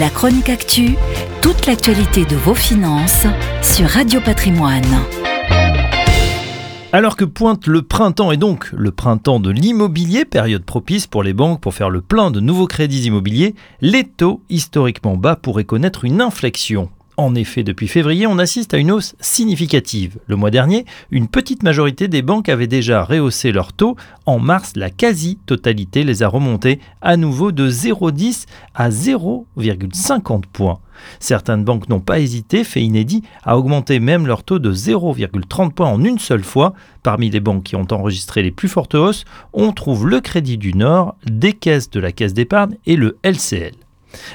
La chronique actu, toute l'actualité de vos finances sur Radio Patrimoine. Alors que pointe le printemps et donc le printemps de l'immobilier, période propice pour les banques pour faire le plein de nouveaux crédits immobiliers, les taux historiquement bas pourraient connaître une inflexion. En effet, depuis février, on assiste à une hausse significative. Le mois dernier, une petite majorité des banques avaient déjà rehaussé leurs taux. En mars, la quasi-totalité les a remontés à nouveau de 0,10 à 0,50 points. Certaines banques n'ont pas hésité, fait inédit, à augmenter même leur taux de 0,30 points en une seule fois. Parmi les banques qui ont enregistré les plus fortes hausses, on trouve le Crédit du Nord, des caisses de la Caisse d'épargne et le LCL.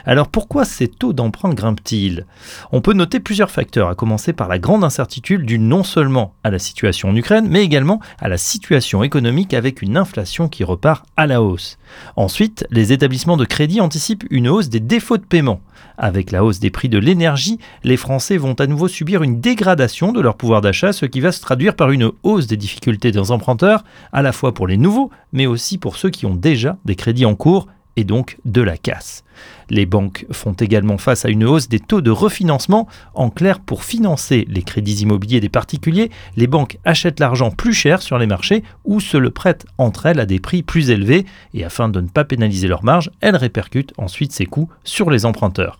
Alors pourquoi ces taux d'emprunt grimpent-ils? On peut noter plusieurs facteurs, à commencer par la grande incertitude due non seulement à la situation en Ukraine, mais également à la situation économique avec une inflation qui repart à la hausse. Ensuite, les établissements de crédit anticipent une hausse des défauts de paiement. Avec la hausse des prix de l'énergie, les Français vont à nouveau subir une dégradation de leur pouvoir d'achat, ce qui va se traduire par une hausse des difficultés des emprunteurs, à la fois pour les nouveaux, mais aussi pour ceux qui ont déjà des crédits en cours et donc de la casse. Les banques font également face à une hausse des taux de refinancement. En clair, pour financer les crédits immobiliers des particuliers, les banques achètent l'argent plus cher sur les marchés ou se le prêtent entre elles à des prix plus élevés et afin de ne pas pénaliser leurs marges, elles répercutent ensuite ces coûts sur les emprunteurs.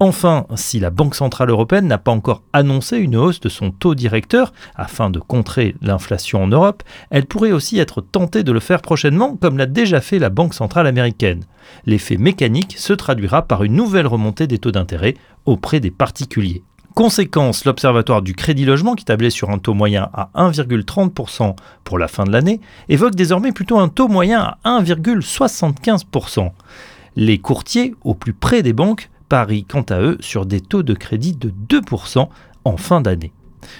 Enfin, si la Banque Centrale Européenne n'a pas encore annoncé une hausse de son taux directeur afin de contrer l'inflation en Europe, elle pourrait aussi être tentée de le faire prochainement comme l'a déjà fait la Banque Centrale Américaine. L'effet mécanique se traduira par une nouvelle remontée des taux d'intérêt auprès des particuliers. Conséquence, l'Observatoire du Crédit Logement, qui tablait sur un taux moyen à 1,30% pour la fin de l'année, évoque désormais plutôt un taux moyen à 1,75%. Les courtiers, au plus près des banques, Paris, quant à eux, sur des taux de crédit de 2% en fin d'année.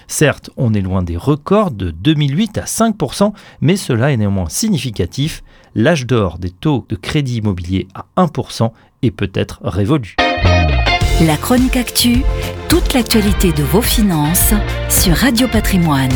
Certes, on est loin des records de 2008 à 5%, mais cela est néanmoins significatif. L'âge d'or des taux de crédit immobilier à 1% est peut-être révolu. La chronique actu, toute l'actualité de vos finances sur Radio Patrimoine.